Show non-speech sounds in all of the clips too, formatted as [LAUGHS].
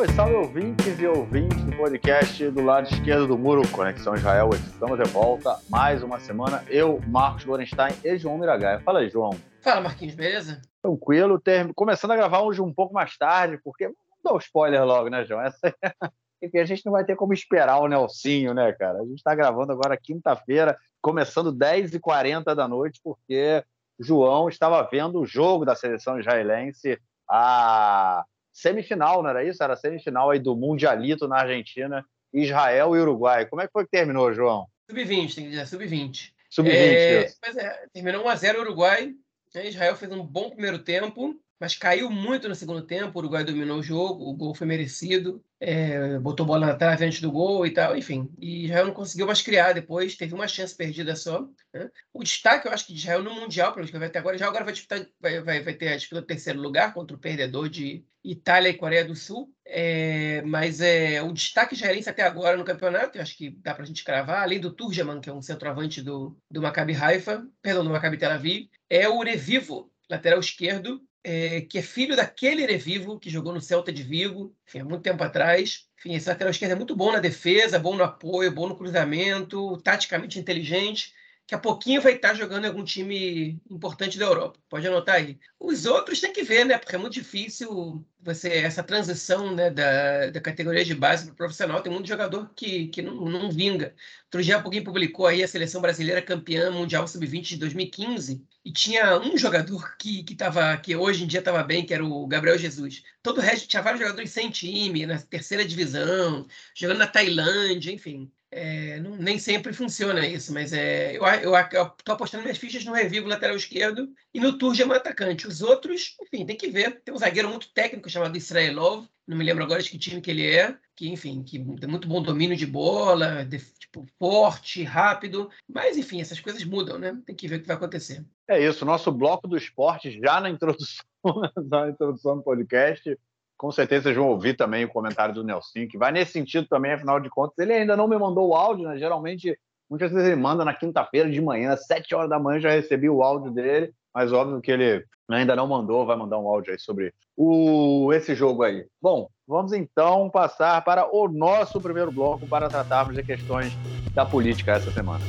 Salve, salve ouvintes e ouvintes do podcast do lado esquerdo do muro, Conexão Israel. Estamos de volta mais uma semana. Eu, Marcos Gorenstein e João Miragaia. Fala aí, João. Fala, Marquinhos, beleza? Tranquilo, ter... começando a gravar hoje um pouco mais tarde, porque vamos dar um spoiler logo, né, João? Essa... [LAUGHS] Enfim, a gente não vai ter como esperar o Nelsinho, né, cara? A gente está gravando agora quinta-feira, começando 10h40 da noite, porque João estava vendo o jogo da seleção israelense, a semifinal, não era isso? Era semifinal aí do Mundialito na Argentina, Israel e Uruguai. Como é que foi que terminou, João? Sub-20, tem que dizer, sub-20. Sub-20, é, Pois é, terminou 1x0 Uruguai. Né? Israel fez um bom primeiro tempo, mas caiu muito no segundo tempo. O Uruguai dominou o jogo, o gol foi merecido é, botou bola na trave antes do gol e tal, enfim. E Israel não conseguiu mais criar depois, teve uma chance perdida só. Né? O destaque, eu acho que de Israel no Mundial, pelo que vai ter agora, já agora vai, disputar, vai, vai, vai ter a disputa do terceiro lugar contra o perdedor de Itália e Coreia do Sul. É, mas é, o destaque israelense até agora no campeonato, eu acho que dá para a gente cravar, além do Turjaman, que é um centroavante do, do Maccabi Haifa, perdão, do Maccabi Tel Aviv, é o Revivo, lateral esquerdo, é, que é filho daquele Revivo que jogou no Celta de Vigo, enfim, há muito tempo atrás. Enfim, esse lateral esquerdo é muito bom na defesa, bom no apoio, bom no cruzamento, taticamente inteligente que a pouquinho vai estar jogando em algum time importante da Europa. Pode anotar aí. Os outros tem que ver, né? Porque é muito difícil você essa transição né, da, da categoria de base para profissional. Tem muito jogador que, que não, não vinga. Outro dia alguém publicou aí a seleção brasileira campeã mundial sub-20 de 2015 e tinha um jogador que, que, tava, que hoje em dia estava bem, que era o Gabriel Jesus. Todo o resto tinha vários jogadores sem time, na terceira divisão, jogando na Tailândia, enfim. É, não, nem sempre funciona isso, mas é, eu estou apostando minhas fichas no Revivo lateral esquerdo e no Turja atacante. Os outros, enfim, tem que ver. Tem um zagueiro muito técnico chamado Israelov, não me lembro agora de que time que ele é, que enfim, que tem muito bom domínio de bola, de, tipo, forte, rápido, mas enfim, essas coisas mudam, né? Tem que ver o que vai acontecer. É isso, nosso bloco do esporte já na introdução, [LAUGHS] na introdução do podcast com certeza vocês vão ouvir também o comentário do Nelson, que vai nesse sentido também, afinal de contas. Ele ainda não me mandou o áudio, né? Geralmente, muitas vezes ele manda na quinta-feira de manhã, sete horas da manhã, já recebi o áudio dele, mas óbvio que ele ainda não mandou, vai mandar um áudio aí sobre o, esse jogo aí. Bom, vamos então passar para o nosso primeiro bloco para tratarmos de questões da política essa semana.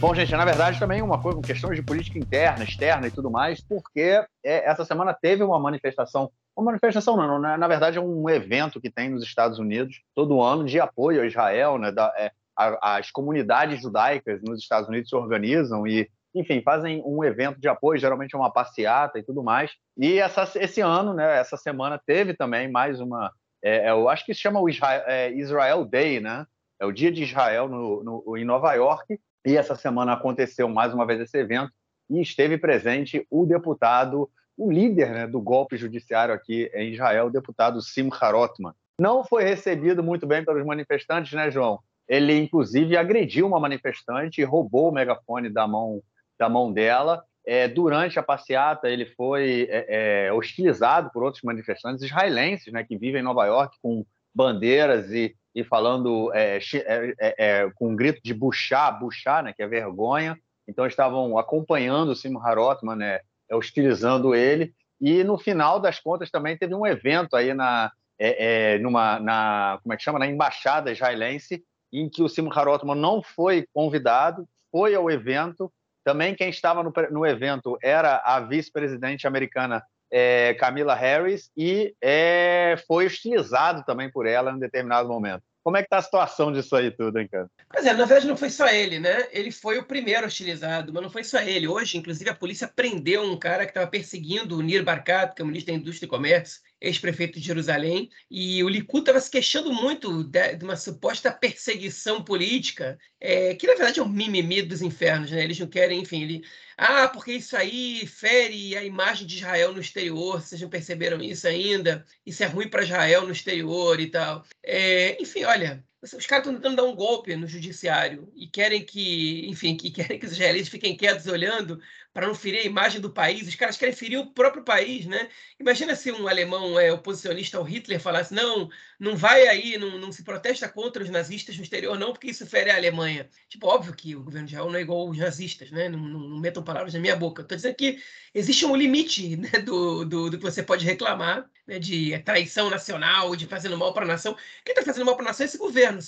Bom, gente, na verdade também uma coisa, questões de política interna, externa e tudo mais, porque é, essa semana teve uma manifestação, uma manifestação não, na, na verdade é um evento que tem nos Estados Unidos todo ano de apoio a Israel, né, da, é, a, as comunidades judaicas nos Estados Unidos se organizam e enfim, fazem um evento de apoio, geralmente é uma passeata e tudo mais. E essa, esse ano, né, essa semana, teve também mais uma. É, eu acho que se chama o Israel, é, Israel Day, né? É o Dia de Israel no, no, em Nova York. E essa semana aconteceu mais uma vez esse evento e esteve presente o deputado, o líder né, do golpe judiciário aqui em Israel, o deputado Simcha Rotman. Não foi recebido muito bem pelos manifestantes, né, João? Ele, inclusive, agrediu uma manifestante e roubou o megafone da mão, da mão dela. É, durante a passeata, ele foi é, é, hostilizado por outros manifestantes israelenses né, que vivem em Nova York com bandeiras e e falando é, é, é, é, com um grito de buchar, buchar, né, que é vergonha. Então estavam acompanhando o Simon Harotman, né, hostilizando ele. E no final das contas também teve um evento aí na, é, é, numa, na, como é que chama, na embaixada israelense, em que o Simon Harotman não foi convidado, foi ao evento. Também quem estava no, no evento era a vice-presidente americana é, Camila Harris e é, foi hostilizado também por ela em determinado momento. Como é que está a situação disso aí tudo, hein, cara? Pois é, na verdade não foi só ele, né? Ele foi o primeiro hostilizado, mas não foi só ele. Hoje, inclusive, a polícia prendeu um cara que estava perseguindo o Nir Barkat, que é o ministro da Indústria e Comércio, ex-prefeito de Jerusalém, e o Likud estava se queixando muito de, de, uma suposta perseguição política, é, que na verdade é um mimimi dos infernos, né? Eles não querem, enfim, ele, ah, porque isso aí fere a imagem de Israel no exterior, vocês não perceberam isso ainda? Isso é ruim para Israel no exterior e tal. É, enfim, olha, os caras estão tentando dar um golpe no judiciário e querem que, enfim, que [LAUGHS] querem que os israelenses fiquem quietos olhando, para não ferir a imagem do país. Os caras querem ferir o próprio país, né? Imagina se um alemão é, oposicionista ao Hitler falasse: não, não vai aí, não, não se protesta contra os nazistas no exterior, não, porque isso fere a Alemanha. Tipo, óbvio que o governo de Israel não é igual aos nazistas, né? Não, não, não metam palavras na minha boca. Estou dizendo que existe um limite [LAUGHS] né, do, do, do, que você pode reclamar, né, de traição nacional, de fazendo mal para a nação. Quem está fazendo mal para a nação é esse governo.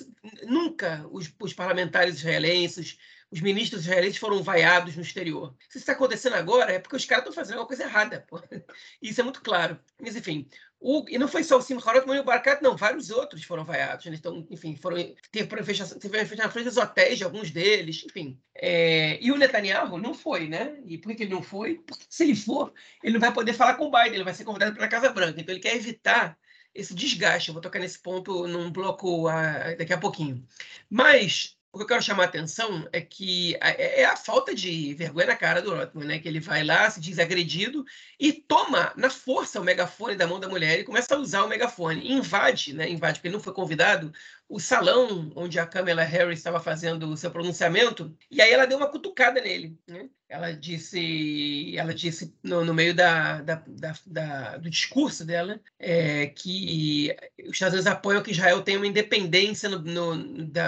Nunca os, os parlamentares israelenses, os ministros israelenses foram vaiados no exterior. Se isso está acontecendo agora, é porque os caras estão fazendo alguma coisa errada. Pô. [LAUGHS] Isso é muito claro. Mas, enfim, o, e não foi só o Simcha Harotman e o Barkat, não, vários outros foram vaiados. Né? Então, enfim, foram, teve teve na frente dos hotéis de alguns deles, enfim. É, e o Netanyahu não foi, né? E por que ele não foi? Porque se ele for, ele não vai poder falar com o Biden, ele vai ser convidado para a Casa Branca. Então, ele quer evitar esse desgaste. Eu vou tocar nesse ponto num bloco uh, daqui a pouquinho. Mas o que eu quero chamar a atenção é que é, é a falta de vergonha na cara do Rotman, né? Que ele vai lá, se diz agredido e toma na força o megafone da mão da mulher e começa a usar o megafone. Invade, né? Invade, porque ele não foi convidado, o salão onde a Kamala Harris estava fazendo o seu pronunciamento, e aí ela deu uma cutucada nele. Né? Ela disse, ela disse no, no meio da, da, da, da, do discurso dela é, que os Estados Unidos apoiam que Israel tenha uma independência no, no,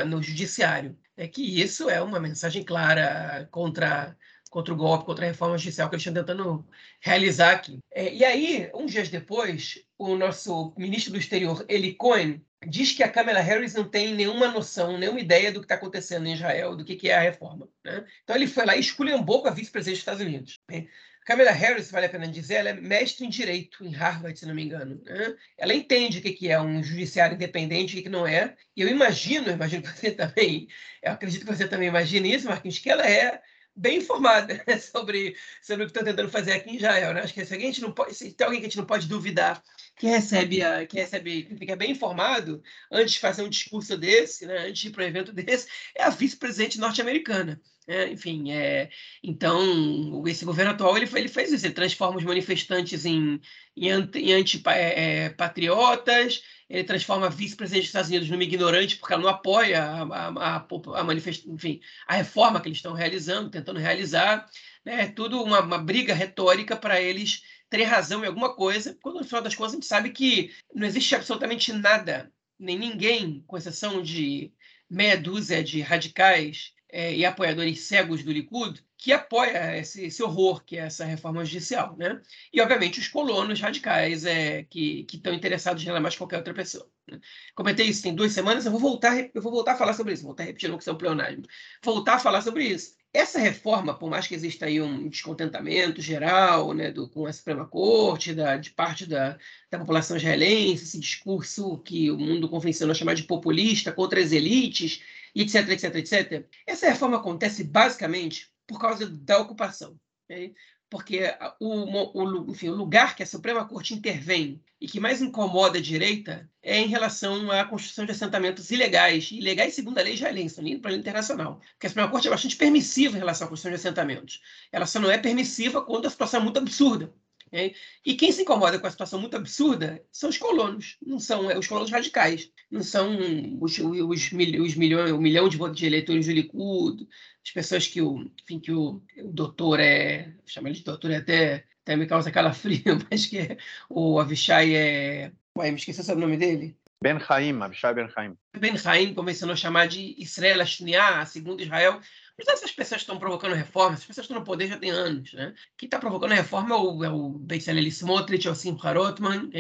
no judiciário. É que isso é uma mensagem clara contra contra o golpe, contra a reforma judicial que eles estão tentando realizar aqui. É, e aí, uns dias depois, o nosso ministro do exterior, Eli Cohen, diz que a Kamala Harris não tem nenhuma noção, nenhuma ideia do que está acontecendo em Israel, do que, que é a reforma. Né? Então ele foi lá e esculhambou com a vice-presidente dos Estados Unidos. Né? Kamala Harris, vale a pena dizer, ela é mestre em direito em Harvard, se não me engano. Né? Ela entende o que é um judiciário independente e o que não é. E eu imagino, eu imagino que você [LAUGHS] também, eu acredito que você também imagine isso, Marquinhos, que ela é bem informada né, [LAUGHS] sobre, sobre o que estão tentando fazer aqui em Israel. Né? Acho que se, a gente não pode, se tem alguém que a gente não pode duvidar que recebe, a, que recebe, que fica bem informado antes de fazer um discurso desse, né, antes de ir para um evento [LAUGHS] desse, é a vice-presidente norte-americana. É, enfim, é, então esse governo atual ele, ele fez isso, ele transforma os manifestantes em, em, anti, antipatriotas, ele transforma a vice-presidente dos Estados Unidos numa ignorante porque ela não apoia a, a, a, a enfim, a reforma que eles estão realizando, tentando realizar. Né? É tudo uma, uma briga retórica para eles terem razão em alguma coisa, quando no final das contas a gente sabe que não existe absolutamente nada, nem ninguém, com exceção de meia dúzia de radicais é, e apoiadores cegos do Likud, que apoia esse, esse, horror que é essa reforma judicial, né? E obviamente os colonos radicais é, que estão interessados nela mais que qualquer outra pessoa. Né? Comentei isso tem duas semanas, eu vou voltar, eu vou voltar a falar sobre isso, vou voltar repetindo que é um pleonasmo, voltar a falar sobre isso. Essa reforma, por mais que exista aí um descontentamento geral, né, do, com a Suprema Corte, da, de parte da, da população israelense, esse discurso que o mundo convencionou chamar de populista contra as elites, etc, etc, etc. Essa reforma acontece basicamente por causa da ocupação. Okay? Porque o, o, enfim, o lugar que a Suprema Corte intervém e que mais incomoda a direita é em relação à construção de assentamentos ilegais, ilegais segundo a lei israelense, nem para a lei internacional. Porque a Suprema Corte é bastante permissiva em relação à construção de assentamentos. Ela só não é permissiva quando a situação é muito absurda. Okay? E quem se incomoda com a situação muito absurda são os colonos, não são é, os colonos radicais, não são os, os, os, os milhões, o milhão de, de eleitores do Likud, as pessoas que o, enfim, que o, o doutor é, chama ele de doutor é até, até me causa calafrio, [LAUGHS] mas que é, o Avishai é, ué, me esqueci o nome dele. Ben Haim, Avishai Ben Haim. Ben Haim começou a chamar de Israel Ashniah, segundo Israel, mas essas pessoas estão provocando reformas, as pessoas estão no poder já tem anos. Né? Quem está provocando reforma é o, é o Bezalel Smotrich, é o Simcha Rotman,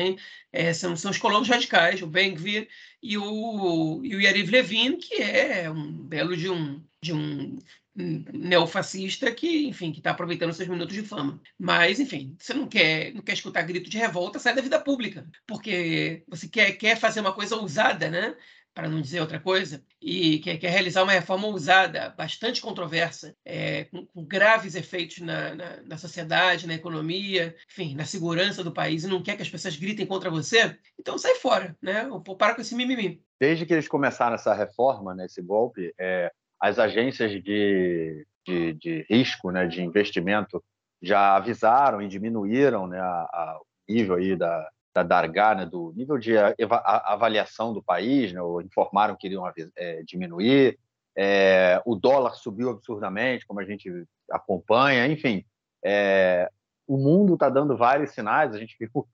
é, são, são os colonos radicais, o Ben-Gvir e o, e o Yariv Levin, que é um belo de um, de um neofascista que, enfim, que está aproveitando seus minutos de fama. Mas, enfim, você não quer, não quer escutar grito de revolta, sai da vida pública, porque você quer, quer fazer uma coisa ousada, né? Para não dizer outra coisa, e quer, quer realizar uma reforma ousada, bastante controversa, é, com, com, graves efeitos na, na, na, sociedade, na economia, enfim, na segurança do país, e não quer que as pessoas gritem contra você, então sai fora, né? Ou para com esse mimimi. Desde que eles começaram essa reforma, né, esse golpe, é, as agências de, de, de, risco, né, de investimento, já avisaram e diminuíram né, a, a, nível aí da, da Dargá, né, do nível de avaliação do país, né, informaram que iriam é, diminuir, é, o dólar subiu absurdamente, como a gente acompanha, enfim, É, o mundo está dando vários sinais, a gente viu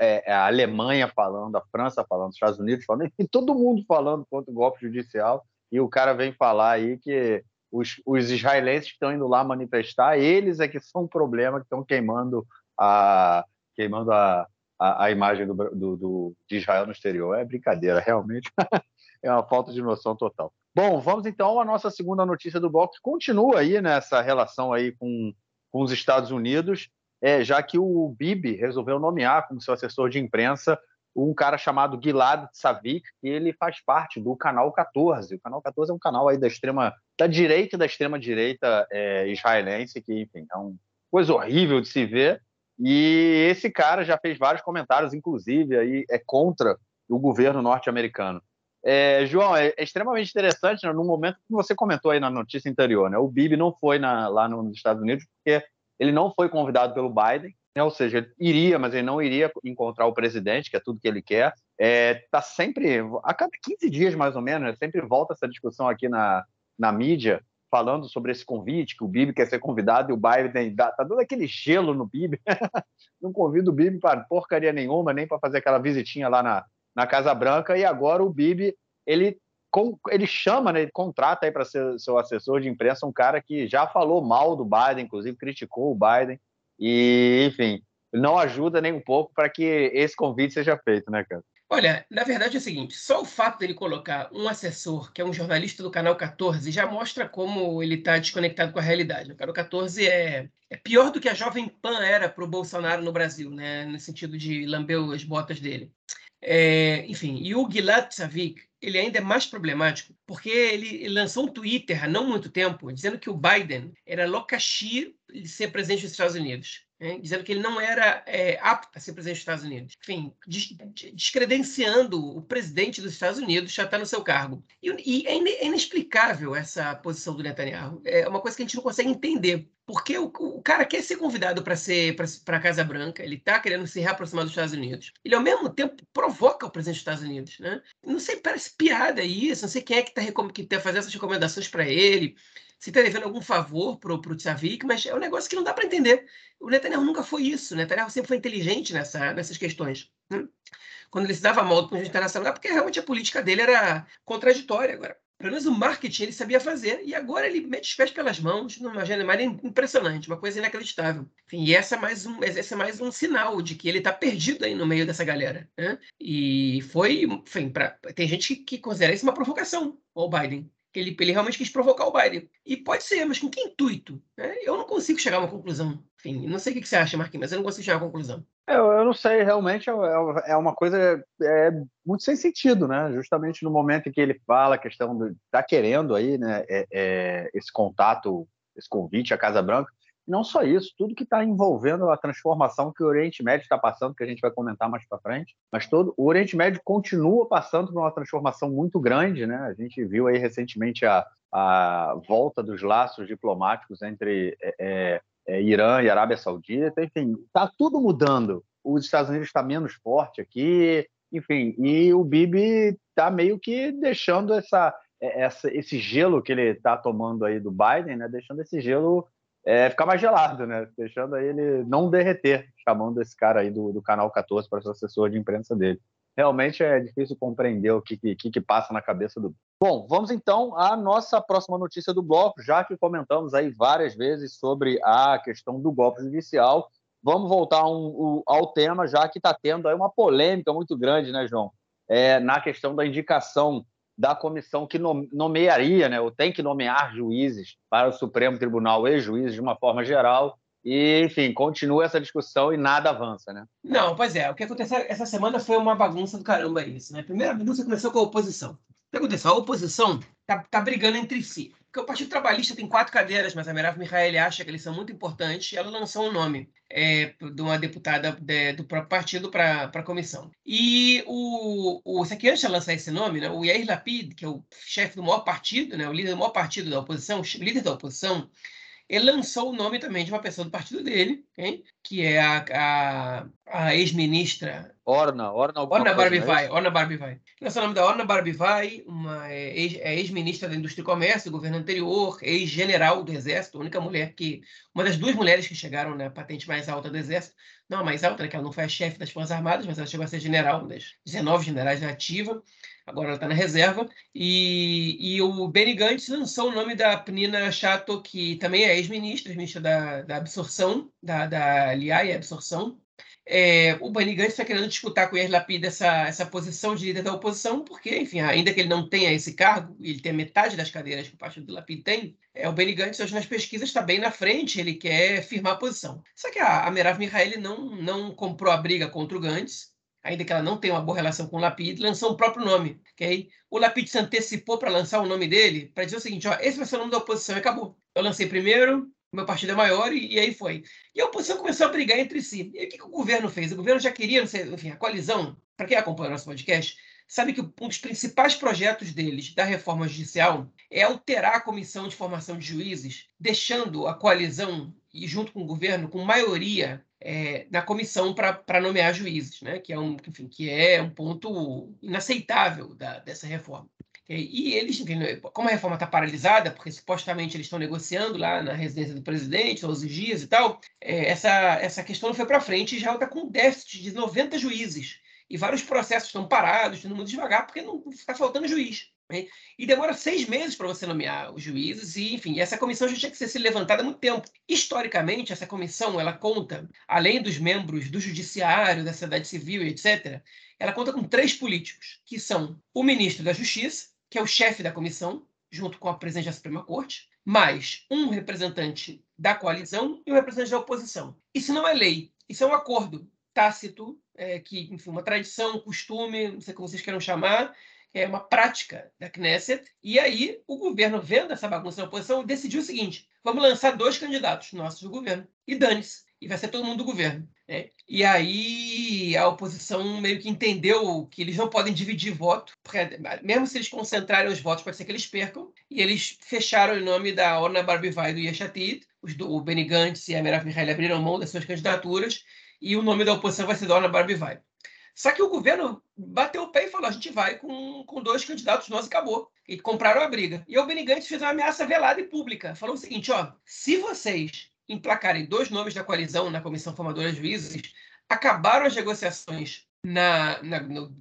é, a Alemanha falando, a França falando, os Estados Unidos falando, e todo mundo falando contra o golpe judicial, e o cara vem falar aí que os, os israelenses que estão indo lá manifestar, eles é que são o problema, que estão queimando a, queimando a, a, a imagem do, do, do, de Israel no exterior. É brincadeira, realmente. [LAUGHS] é uma falta de noção total. Bom, vamos então à nossa segunda notícia do bloco, que continua aí nessa relação aí com, com os Estados Unidos, é, já que o Bibi resolveu nomear como seu assessor de imprensa um cara chamado Gilad Savik, que ele faz parte do Canal 14. O Canal 14 é um canal aí da extrema, da direita e da extrema direita é, israelense, que enfim é uma coisa horrível de se ver. E esse cara já fez vários comentários, inclusive aí é contra o governo norte-americano. É, João, é, é, extremamente interessante né, no momento que você comentou aí na notícia anterior, né? O Bibi não foi na, lá nos Estados Unidos porque ele não foi convidado pelo Biden, né, ou seja, ele iria, mas ele não iria encontrar o presidente, que é tudo que ele quer. É, tá sempre, a cada 15 dias mais ou menos, né, sempre volta essa discussão aqui na, na mídia, falando sobre esse convite, que o Bibi quer ser convidado e o Biden dá, tá dando aquele gelo no Bibi. [LAUGHS] não convida o Bibi para porcaria nenhuma, nem para fazer aquela visitinha lá na, na Casa Branca, e agora o Bibi, ele, com, ele chama, né, ele contrata aí para ser seu assessor de imprensa um cara que já falou mal do Biden, inclusive criticou o Biden, e, enfim, não ajuda nem um pouco para que esse convite seja feito, né, cara? Olha, na verdade é o seguinte: só o fato dele colocar um assessor, que é um jornalista do canal 14, já mostra como ele está desconectado com a realidade. O canal 14 é, é pior do que a Jovem Pan era para o Bolsonaro no Brasil, né? no sentido de lamber as botas dele. É, enfim, e o Gilad Savik, ele ainda é mais problemático, porque ele, lançou um Twitter há não muito tempo dizendo que o Biden era locaxi de ser presidente dos Estados Unidos né, dizendo que ele não era é, apto a ser presidente dos Estados Unidos. Enfim, descredenciando o presidente dos Estados Unidos já está no seu cargo. E, e é, é, inexplicável essa posição do Netanyahu. É uma coisa que a gente não consegue entender. Porque o, o cara quer ser convidado para ser para a Casa Branca, ele está querendo se reaproximar dos Estados Unidos. Ele, ao mesmo tempo, provoca o presidente dos Estados Unidos. Né? Não sei, parece piada isso, não sei quem é que está que tá fazendo essas recomendações para ele se está devendo algum favor para o Tsavik, mas é um negócio que não dá para entender. O Netanyahu nunca foi isso. O Netanyahu sempre foi inteligente nessa, nessas questões. Né? Quando ele se dava mal do ponto de internacional, porque realmente a política dele era contraditória. Agora, pelo menos o marketing ele sabia fazer, e agora ele mete os pés pelas mãos numa maneira impressionante, uma coisa inacreditável. Enfim, e essa é mais um, esse é mais um sinal de que ele está perdido aí no meio dessa galera. Né? E foi, enfim, pra, tem gente que, que considera isso uma provocação ao Biden ele, ele realmente quis provocar o Biden. E pode ser, mas com que intuito? Né? Eu não consigo chegar a uma conclusão. Enfim, não sei o que você acha, Marquinhos, mas eu não consigo chegar a uma conclusão. É, eu, eu não sei, realmente é, é, é uma coisa é, muito sem sentido, né? Justamente no momento em que ele fala a questão de tá querendo aí, né, é, é, esse contato, esse convite à Casa Branca, não só isso, tudo que está envolvendo a transformação que o Oriente Médio está passando, que a gente vai comentar mais para frente, mas todo o Oriente Médio continua passando por uma transformação muito grande, né? A gente viu aí recentemente a, a volta dos laços diplomáticos entre é, é, é Irã e Arábia Saudita, enfim, está tudo mudando. Os Estados Unidos está menos forte aqui, enfim, e o Bibi está meio que deixando essa, é, essa, esse gelo que ele está tomando aí do Biden, né? Deixando esse gelo é, ficar mais gelado, né? Deixando ele não derreter, chamando esse cara aí do, do canal 14 para ser assessor de imprensa dele. Realmente é difícil compreender o que, que, que passa na cabeça do. Bom, vamos então à nossa próxima notícia do bloco, já que comentamos aí várias vezes sobre a questão do golpe judicial. Vamos voltar um, um, ao tema, já que está tendo aí uma polêmica muito grande, né, João? É, na questão da indicação da comissão que nomearia, né, ou tem que nomear juízes para o Supremo Tribunal e juízes de uma forma geral. E, enfim, continua essa discussão e nada avança, né? Não, pois é. O que aconteceu essa semana foi uma bagunça do caramba isso, né? A primeira bagunça começou com a oposição. O que aconteceu? A oposição tá, tá brigando entre si. Porque o Partido Trabalhista tem quatro cadeiras, mas a Merav Mihaeli acha que eles são muito importantes e ela lançou um nome é, de uma deputada de, do próprio partido para a comissão. E o, o, se aqui antes de lançar esse nome, né, o Yair Lapid, que é o chefe do maior partido, né, o líder do maior partido da oposição, líder da oposição, ele lançou o nome também de uma pessoa do partido dele, hein? que é a, a, a ex-ministra Orna, Orna, Orna Barbivai, é Orna Barbivai. Lançou o nome da Orna Barbivai, uma é, ex-ministra da Indústria e Comércio do governo anterior, ex-general do Exército, a única mulher que, uma das duas mulheres que chegaram na patente mais alta do Exército, não a mais alta, né, que ela não foi a chefe das Forças Armadas, mas ela chegou a ser general, das 19 generais da ativa, agora ela está na reserva, e, e o Benny Gantz lançou o nome da Penina Chato, que também é ex-ministra, ex-ministra da, da absorção, da, da LIAI, absorção, é, o Benny Gantz está querendo disputar com o Yair Lapid essa, essa posição de líder da oposição, porque, enfim, ainda que ele não tenha esse cargo, ele tem metade das cadeiras que o partido do Lapid tem, é, o Benny Gantz hoje nas pesquisas está bem na frente, ele quer firmar a posição. Só que a, a Merav Mihaeli não, não comprou a briga contra o Gantz, ainda que ela não tenha uma boa relação com o Lapid, lançou o próprio nome. Okay? O Lapid se antecipou para lançar o nome dele, para dizer o seguinte, ó, esse vai ser o nome da oposição e acabou. Eu lancei primeiro, meu partido é maior e, e, aí foi. E a oposição começou a brigar entre si. E o que, que o governo fez? O governo já queria, sei, enfim, a coalizão, para quem acompanha o nosso podcast, sabe que um dos principais projetos deles, da reforma judicial, é alterar a comissão de formação de juízes, deixando a coalizão, e junto com o governo, com maioria é, na comissão para nomear juízes, né? que, é um, enfim, que é um ponto inaceitável da, dessa reforma. E eles, como a reforma está paralisada, porque supostamente eles estão negociando lá na residência do presidente, todos os dias e tal, é, essa, essa questão não foi para frente e já está com um déficit de 90 juízes. E vários processos estão parados, estão muito devagar, porque não está faltando juiz. Né? E demora seis meses para você nomear os juízes, e enfim, essa comissão já tinha que ser se levantada há muito tempo. Historicamente, essa comissão ela conta, além dos membros do judiciário, da sociedade civil etc., ela conta com três políticos, que são o ministro da Justiça, que é o chefe da comissão, junto com a presidente da Suprema Corte, mais um representante da coalizão e um representante da oposição. Isso não é lei, isso é um acordo tácito, é, que, enfim, uma tradição, um costume, não sei como vocês queiram chamar, é uma prática da Knesset. E aí o governo, vendo essa bagunça na oposição, decidiu o seguinte: vamos lançar dois candidatos nossos do governo e dane-se e vai ser todo mundo do governo. Né? E aí a oposição meio que entendeu que eles não podem dividir voto, porque mesmo se eles concentrarem os votos, pode ser que eles percam, e eles fecharam em nome da Orna Barbivai do Yeshatid, o Benny Gantz e a Merav Mihail abriram mão das suas candidaturas, e o nome da oposição vai ser da Orna Barbivai. Só que o governo bateu o pé e falou: a gente vai com, com dois candidatos nós e acabou. E compraram a briga. E o Benny Gantz fez uma ameaça velada e pública. Falou o seguinte: ó, se vocês emplacarem dois nomes da coalizão na comissão formadora de juízes, acabaram as negociações na, na, no,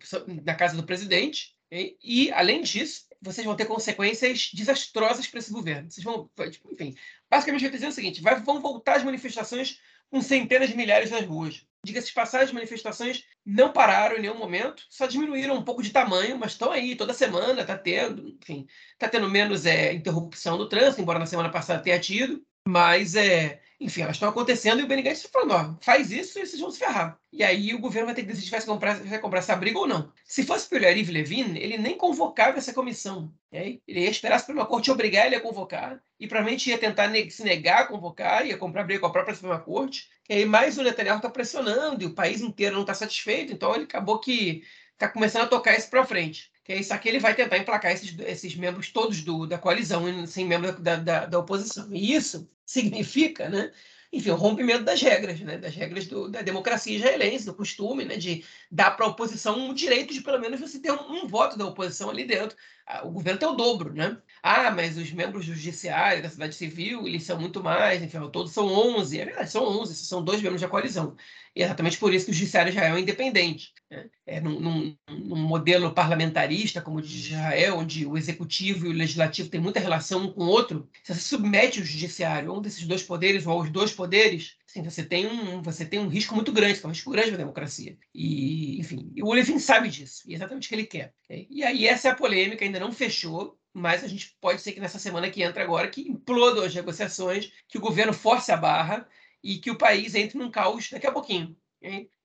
na casa do presidente, e, e, além disso, vocês vão ter consequências desastrosas para esse governo. Vocês vão, tipo, enfim, basicamente vai dizer o seguinte: vai, vão voltar as manifestações com centenas de milhares nas ruas. Diga-se de passagem, as manifestações não pararam em nenhum momento, só diminuíram um pouco de tamanho, mas estão aí toda semana, está tendo, enfim, está tendo menos é, interrupção do trânsito, embora na semana passada tenha tido. Mas, é, enfim, elas estão acontecendo e o Benny está falando, ó, faz isso e vocês vão se ferrar. E aí o governo vai ter que decidir se vai comprar, vai comprar essa briga ou não. Se fosse pelo Yariv Levin, ele nem convocava essa comissão. Ele ia esperar a Suprema Corte obrigar ele a convocar e provavelmente ia tentar se negar a convocar, ia comprar briga com a própria Suprema Corte. E aí mais o Netanyahu está pressionando e o país inteiro não está satisfeito, então ele acabou que está começando a tocar isso para frente que é isso aqui ele vai tentar emplacar esses, esses membros todos do, da coalizão, sem membros da, da, da, oposição. E isso significa, né, enfim, o rompimento das regras, né, das regras do, da democracia israelense, do costume, né, de dar para a oposição o direito de, pelo menos, você ter um, um voto da oposição ali dentro. O governo tem o dobro, né? Ah, mas os membros do judiciário, da cidade civil, eles são muito mais, enfim, todos são 11. É verdade, são 11, são dois membros da coalizão. E é exatamente por isso que o judiciário Israel é independente. Né? É num, num, num, modelo parlamentarista, como o de Israel, onde o executivo e o legislativo têm muita relação um com o outro, se você submete o judiciário a um desses dois poderes ou aos dois poderes, assim, você, tem um, você tem um risco muito grande, é um risco grande para a democracia. E, enfim, o Levin sabe disso, e é exatamente o que ele quer. E aí essa é a polêmica, ainda não fechou, mas a gente pode ser que nessa semana que entra agora, que implodam as negociações, que o governo force a barra, e que o país entre num caos daqui a pouquinho.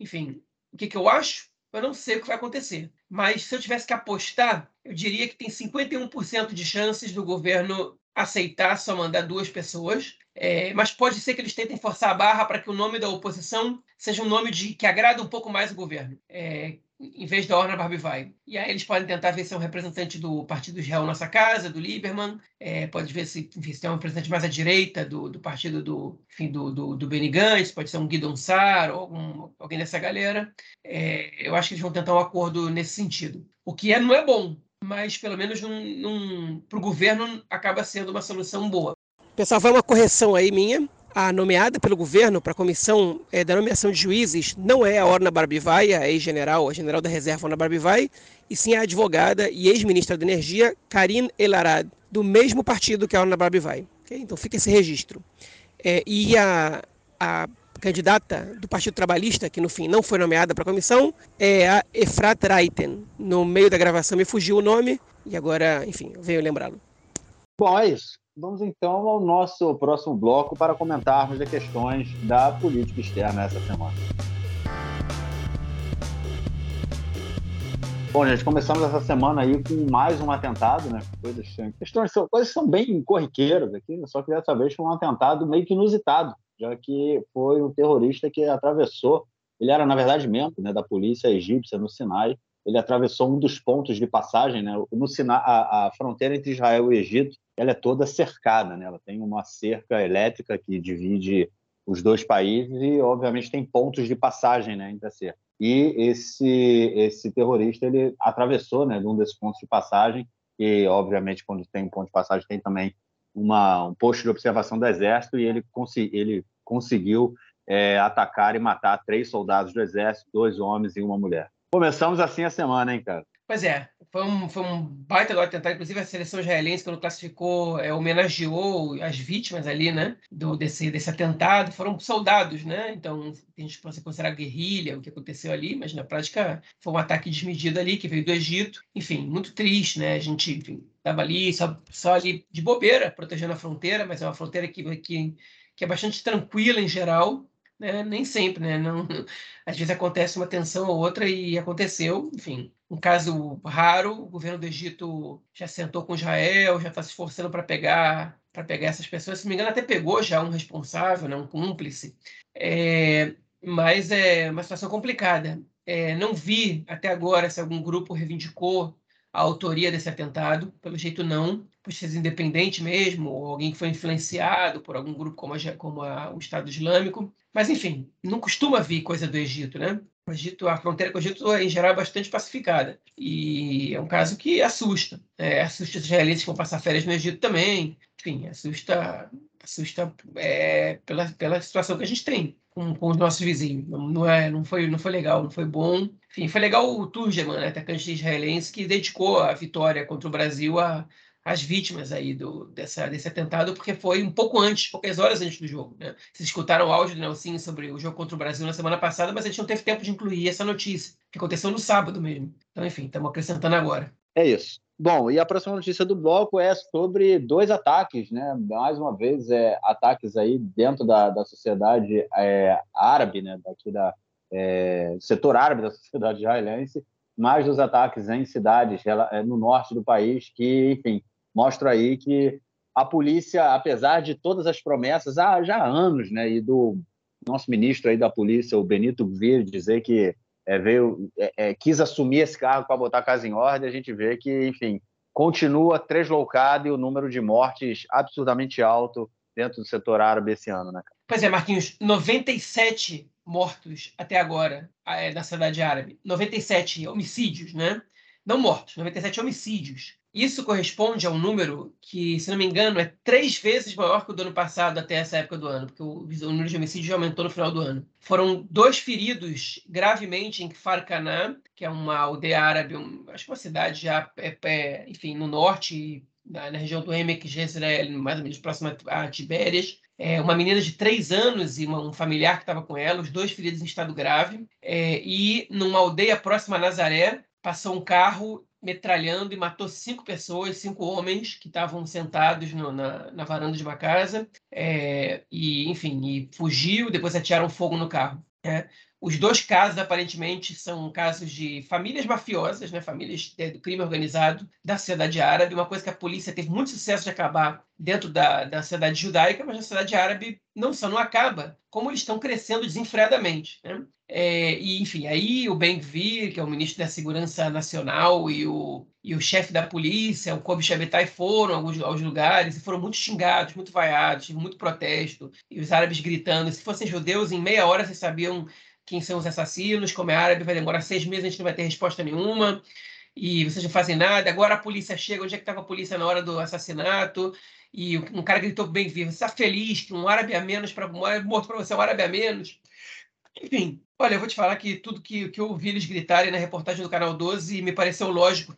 Enfim, o que, que eu acho? Eu não sei o que vai acontecer. Mas se eu tivesse que apostar, eu diria que tem 51% de chances do governo aceitar só mandar duas pessoas. É, mas pode ser que eles tentem forçar a barra para que o nome da oposição seja um nome de, que agrada um pouco mais o governo. É, em vez da Orna Barbivai. E aí eles podem tentar ver se é um representante do Partido Israel Nossa Casa, do Lieberman, é, pode ver se, enfim, se é um representante mais à direita do, do partido do, enfim, do, do, do Benny Gantz, pode ser um Guidon Sar ou algum, alguém dessa galera. É, eu acho que eles vão tentar um acordo nesse sentido. O que é, não é bom, mas pelo menos para o governo acaba sendo uma solução boa. Pessoal, vai uma correção aí minha a nomeada pelo governo para a comissão é, da nomeação de juízes não é a Orna Barbivai, a ex-general, a general da reserva Orna Barbivai, e sim a advogada e ex-ministra da Energia, Karin Elarad, do mesmo partido que a Orna Barbivai. Okay? Então fica esse registro. É, e a, a candidata do Partido Trabalhista, que no fim não foi nomeada para a comissão, é a Efrat Reiten. No meio da gravação me fugiu o nome e agora, enfim, veio lembrá-lo. Bom, é isso. Vamos então ao nosso próximo bloco para comentarmos as questões da política externa essa semana. Bom, gente, começamos essa semana aí com mais um atentado, né? Coisas, questões, coisas são bem corriqueiras aqui, só que dessa vez foi um atentado meio que inusitado, já que foi um terrorista que atravessou, ele era, na verdade, membro né, da polícia egípcia no Sinai, ele atravessou um dos pontos de passagem, né? No Sinai, a, a fronteira entre Israel e Egito ela é toda cercada, né? Ela tem uma cerca elétrica que divide os dois países e, obviamente, tem pontos de passagem, né, entre a cerca. E esse esse terrorista ele atravessou, né, um desses pontos de passagem e, obviamente, quando tem um ponto de passagem tem também uma um posto de observação do exército e ele, ele conseguiu é, atacar e matar três soldados do exército, dois homens e uma mulher. Começamos assim a semana, hein, cara? Pois é, foi um, foi um baita do atentado. Inclusive, a seleção israelense, quando classificou, é, homenageou as vítimas ali, né, do, desse, desse atentado. Foram soldados, né? Então, a gente pode considerar guerrilha o que aconteceu ali, mas na prática foi um ataque desmedido ali que veio do Egito. Enfim, muito triste, né? A gente, estava ali só, só ali de bobeira, protegendo a fronteira, mas é uma fronteira que, que, que é bastante tranquila em geral né? Nem sempre, né? Não, [LAUGHS] às vezes acontece uma tensão ou outra e aconteceu, enfim. Um caso raro, o governo do Egito já sentou com Israel, já está se esforçando para pegar para pegar essas pessoas. Se não me engano, até pegou já um responsável, né? um cúmplice. É, mas é uma situação complicada. É, não vi até agora se algum grupo reivindicou a autoria desse atentado, pelo jeito não, por ser independente mesmo, ou alguém que foi influenciado por algum grupo como, a, como a, o Estado Islâmico. Mas, enfim, não costuma vir coisa do Egito, né? Egito, a fronteira com o Egito, em geral, é bastante pacificada. E é um caso que assusta. É, assusta os israelenses que vão passar férias no Egito também. Enfim, assusta, assusta é, pela, pela situação que a gente tem com, com os nossos vizinhos. Não, não, é, não, foi, não foi legal, não foi bom. Enfim, foi legal o Turgeman, né, atacante israelense, que dedicou a vitória contra o Brasil a, às vítimas aí do, dessa, desse atentado, porque foi um pouco antes, poucas horas antes do jogo. Né? Vocês escutaram o áudio do Nelson sobre o jogo contra o Brasil na semana passada, mas a gente não teve tempo de incluir essa notícia, que aconteceu no sábado mesmo. Então, enfim, estamos acrescentando agora. É isso. Bom, e a próxima notícia do bloco é sobre dois ataques, né? Mais uma vez, é, ataques aí dentro da, da sociedade é, árabe, né? Daqui da, é, setor árabe da [LAUGHS] sociedade israelense, mais dos ataques em cidades é, no norte do país, que, enfim, mostra aí que a polícia, apesar de todas as promessas há já há anos, né, e do nosso ministro aí da polícia, o Benito Vir, dizer que é, veio, é, é, quis assumir esse cargo para botar a casa em ordem, a gente vê que, enfim, continua tresloucado e o número de mortes absurdamente alto dentro do setor árabe esse ano, né? Pois é, Marquinhos, 97 mortos até agora é, na cidade árabe. 97 homicídios, né? Não mortos, 97 homicídios. Isso corresponde a um número que, se não me engano, é três vezes maior que o do ano passado até essa época do ano, porque o, número de homicídios aumentou no final do ano. Foram dois feridos gravemente em Farcaná, que é uma aldeia árabe, um, acho que uma cidade já, é, é, enfim, no norte, na, na região do Emek Jezreel, mais ou menos próxima a Tibérias é, uma menina de três anos e uma, um familiar que estava com ela, os dois feridos em estado grave. É, e numa aldeia próxima a Nazaré, passou um carro metralhando e matou cinco pessoas, cinco homens que estavam sentados no, na, na, varanda de uma casa. É, e, enfim, e fugiu, depois atiraram fogo no carro. É. Os dois casos, aparentemente, são casos de famílias mafiosas, né? famílias do crime organizado da sociedade árabe, uma coisa que a polícia teve muito sucesso de acabar dentro da, da sociedade judaica, mas na sociedade árabe não só não acaba, como eles estão crescendo desenfreadamente. Né? É, e, enfim, aí o Ben-Gvir, que é o ministro da Segurança Nacional, e o, e o chefe da polícia, o Kobe Shabetai, foram aos, aos lugares e foram muito xingados, muito vaiados, muito protesto, e os árabes gritando. Se fossem judeus, em meia hora vocês sabiam quem são os assassinos, como é árabe, vai demorar seis meses, a gente não vai ter resposta nenhuma, e vocês não fazem nada. Agora a polícia chega, onde é que estava a polícia na hora do assassinato? E um cara gritou bem vivo, você está feliz que um árabe a menos, para morto para você, um árabe a menos? Enfim, olha, eu vou te falar que tudo que, que eu ouvi eles gritarem na reportagem do Canal 12 me pareceu lógico,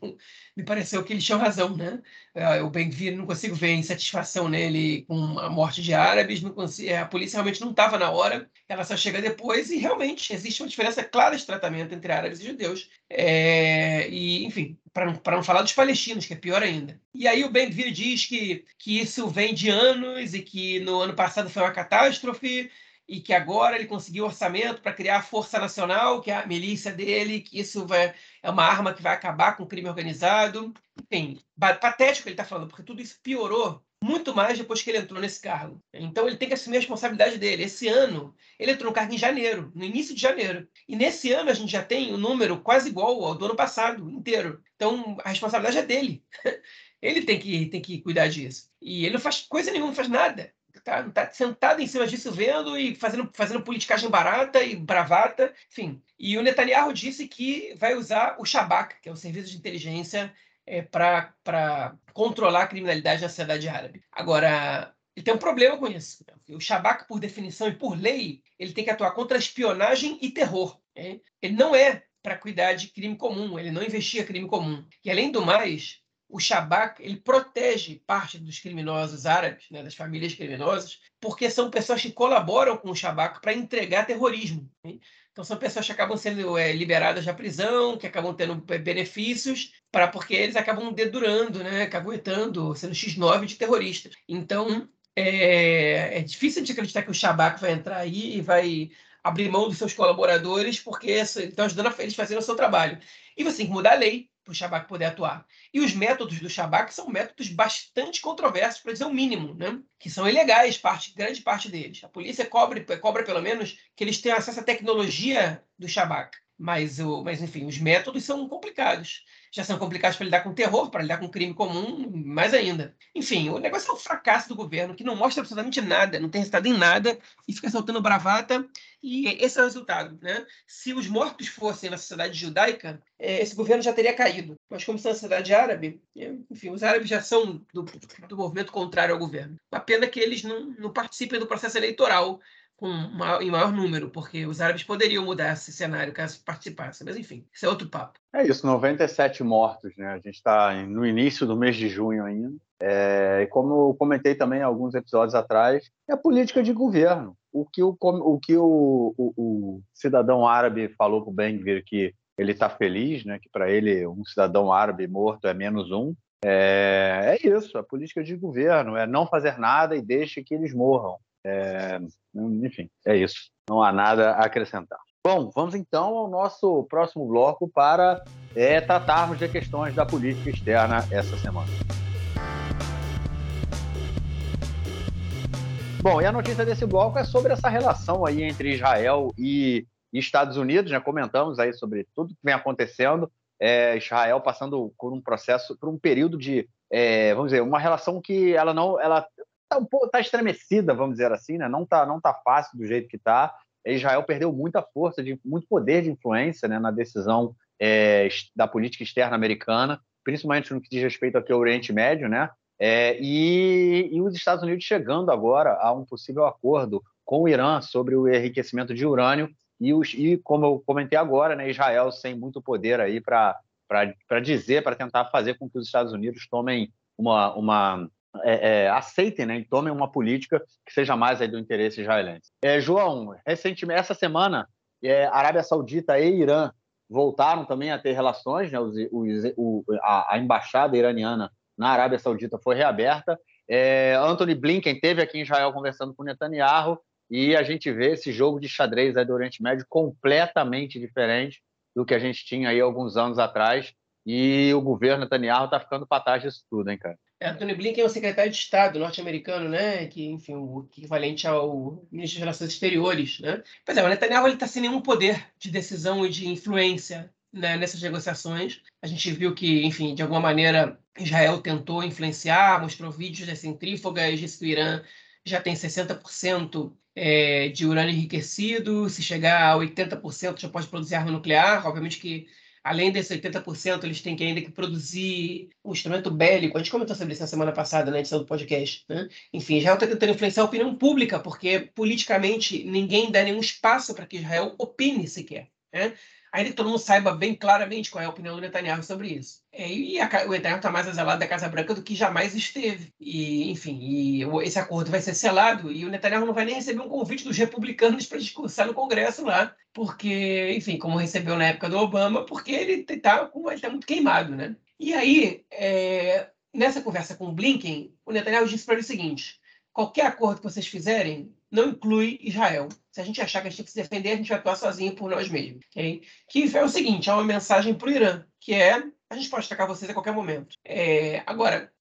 me pareceu que eles tinham razão, né? É, o Ben-Gvir, não consigo ver insatisfação nele com a morte de árabes, não consigo, é, a polícia realmente não estava na hora, ela só chega depois e realmente existe uma diferença clara de tratamento entre árabes e judeus. É, e, enfim, para não falar dos palestinos, que é pior ainda. E aí o Ben-Gvir diz que, que isso vem de anos e que no ano passado foi uma catástrofe e que agora ele conseguiu orçamento para criar a Força Nacional, que é a milícia dele, que isso vai, é uma arma que vai acabar com o crime organizado. Enfim, patético ele está falando, porque tudo isso piorou muito mais depois que ele entrou nesse cargo. Então ele tem que assumir a responsabilidade dele. Esse ano, ele entrou no cargo em janeiro, no início de janeiro. E nesse ano a gente já tem um número quase igual ao do ano passado inteiro. Então a responsabilidade é dele. [LAUGHS] Ele tem que, tem que cuidar disso. E ele não faz coisa nenhuma, não faz nada tá, tá sentado em cima disso vendo e fazendo, fazendo politicagem barata e bravata, enfim. E o Netanyahu disse que vai usar o Shabak, que é o serviço de inteligência, é, para controlar a criminalidade na sociedade árabe. Agora, ele tem um problema com isso. O Shabak, por definição e por lei, ele tem que atuar contra espionagem e terror. Né? Ele não é para cuidar de crime comum, ele não investiga crime comum. E, além do mais, o Shabak ele protege parte dos criminosos árabes, né, das famílias criminosas, porque são pessoas que colaboram com o Shabak para entregar terrorismo. Né? Então são pessoas que acabam sendo é, liberadas da prisão, que acabam tendo benefícios, para porque eles acabam dedurando, né, caguetando, sendo X9 de terroristas. Então é, é difícil de acreditar que o Shabak vai entrar aí e vai abrir mão dos seus colaboradores, porque estão ajudando a eles a fazerem o seu trabalho. E você tem que mudar a lei para o Shabak poder atuar. E os métodos do Shabak são métodos bastante controversos, para dizer o mínimo, né? que são ilegais, parte, grande parte deles. A polícia cobra, cobra, pelo menos, que eles tenham acesso à tecnologia do Shabak. Mas, o, mas, enfim, os métodos são complicados já são complicados para lidar com terror, para lidar com crime comum, mais ainda. Enfim, o negócio é um fracasso do governo, que não mostra absolutamente nada, não tem resultado em nada, e fica soltando bravata, e esse é o resultado. Né? Se os mortos fossem na sociedade judaica, é, esse governo já teria caído. Mas como são na sociedade árabe, é, enfim, os árabes já são do, do movimento contrário ao governo. A pena que eles não, não participem do processo eleitoral, com maior, em maior número, porque os árabes poderiam mudar esse cenário caso participassem. Mas, enfim, isso é outro papo. É isso, 97 mortos, né? A gente está no início do mês de junho ainda. É, e como eu comentei também alguns episódios atrás, é a política de governo. O que o, o, que o, o, o cidadão árabe falou para o Ben-Gvir que ele está feliz, né? que para ele um cidadão árabe morto é menos um. É, é isso, a política de governo é não fazer nada e deixe que eles morram. É, enfim, é isso. Não há nada a acrescentar. Bom, vamos então ao nosso próximo bloco para é, tratarmos de questões da política externa essa semana. Bom, e a notícia desse bloco é sobre essa relação aí entre Israel e Estados Unidos, né? Comentamos aí sobre tudo que vem acontecendo. É, Israel passando por um processo, por um período de, é, vamos dizer, uma relação que ela não, ela está um pouco tá estremecida, vamos dizer assim, né? Não está não tá fácil do jeito que está. Israel perdeu muita força, de, muito poder de influência né, na decisão é, da política externa americana, principalmente no que diz respeito aqui ao Oriente Médio, né? É, e, e, os Estados Unidos chegando agora a um possível acordo com o Irã sobre o enriquecimento de urânio e, os, e como eu comentei agora, né, Israel sem muito poder aí para dizer, para tentar fazer com que os Estados Unidos tomem uma, uma é, é, aceitem né, e tomem uma política que seja mais aí do interesse israelense. É, João, recentemente, essa semana, é, Arábia Saudita e Irã voltaram também a ter relações, né, os, os, o, a, a, embaixada iraniana na Arábia Saudita foi reaberta. É, Anthony Blinken teve aqui em Israel conversando com Netanyahu e a gente vê esse jogo de xadrez aí do Oriente Médio completamente diferente do que a gente tinha aí alguns anos atrás. E o governo Netanyahu está ficando para trás disso tudo, hein, cara? É, Antony Blinken é o secretário de Estado norte-americano, né? Que, enfim, o equivalente ao ministro das Relações Exteriores, né? Pois é, o Netanyahu está sem nenhum poder de decisão e de influência né, nessas negociações. A gente viu que, enfim, de alguma maneira, Israel tentou influenciar, mostrou vídeos das centrífugas, disse que o Irã já tem 60% é, de urânio enriquecido, se chegar a 80% já pode produzir arma nuclear. Obviamente que além desses 80%, eles têm que ainda que produzir um instrumento bélico. A gente comentou sobre isso na semana passada, na edição do podcast. Né? Enfim, Israel está tentando influenciar a opinião pública, porque politicamente ninguém dá nenhum espaço para que Israel opine sequer. Né? Ainda que todo mundo saiba bem claramente qual é a opinião do Netanyahu sobre isso. É, e a, o Netanyahu está mais azelado da Casa Branca do que jamais esteve. E, enfim, e esse acordo vai ser selado e o Netanyahu não vai nem receber um convite dos republicanos para discursar no Congresso lá, porque, enfim, como recebeu na época do Obama, porque ele está tá muito queimado, né? E aí, é, nessa conversa com o Blinken, o Netanyahu disse para ele o seguinte: qualquer acordo que vocês fizerem, não inclui Israel. Se a gente achar que a gente tem que se defender, a gente vai atuar sozinho por nós mesmos. Okay? Que é o seguinte: há uma mensagem para o Irã, que é a gente pode atacar vocês a qualquer momento. É, agora,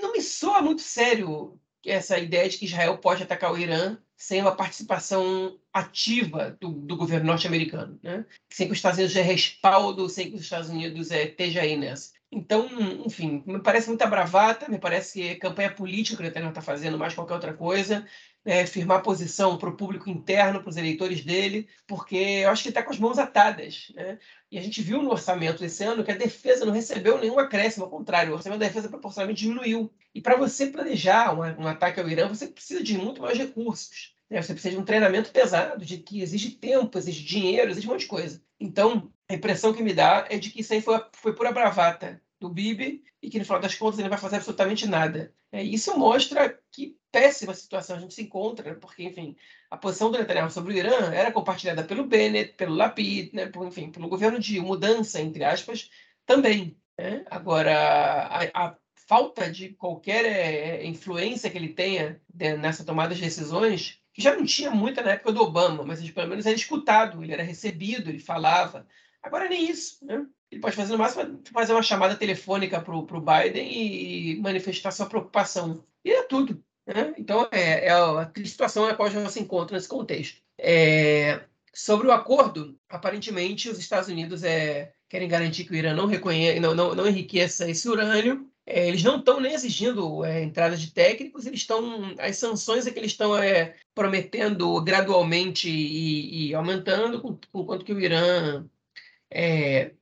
não me soa muito sério essa ideia de que Israel pode atacar o Irã sem uma participação ativa do, do governo norte-americano, né? sem que os Estados Unidos dê respaldo, sem que os Estados Unidos é, esteja aí nessa. Então, enfim, me parece muita bravata, me parece que é campanha política que o Netanyahu está fazendo mais qualquer outra coisa é, firmar posição para o público interno, para os eleitores dele, porque eu acho que está com as mãos atadas. Né? E a gente viu no orçamento desse ano que a defesa não recebeu nenhum acréscimo, ao contrário, o orçamento da defesa proporcionalmente diminuiu. E para você planejar um, um, ataque ao Irã, você precisa de muito mais recursos. Né? Você precisa de um treinamento pesado, de que exige tempo, exige dinheiro, exige um monte de coisa. Então, a impressão que me dá é de que isso aí foi, foi pura bravata do Bibi e que no final das contas ele não vai fazer absolutamente nada. É, isso mostra que péssima situação a gente se encontra, porque, enfim, a posição do Netanyahu sobre o Irã era compartilhada pelo Bennett, pelo Lapid, né, por, enfim, pelo governo de mudança, entre aspas, também. Né? Agora, a, a, falta de qualquer é, influência que ele tenha nessa tomada de decisões, que já não tinha muita na época do Obama, mas pelo menos era escutado, ele era recebido, ele falava. Agora nem isso, né? Ele pode fazer no máximo fazer uma chamada telefônica para o Biden e manifestar sua preocupação. E é tudo. Né? Então, é, é a situação na qual já se encontra nesse contexto. É, sobre o acordo, aparentemente os Estados Unidos é, querem garantir que o Irã não, reconheça, não, não, não enriqueça esse urânio. É, eles não estão nem exigindo é, entrada de técnicos, eles estão. As sanções é que eles estão é, prometendo gradualmente e, e aumentando, enquanto que o Irã é,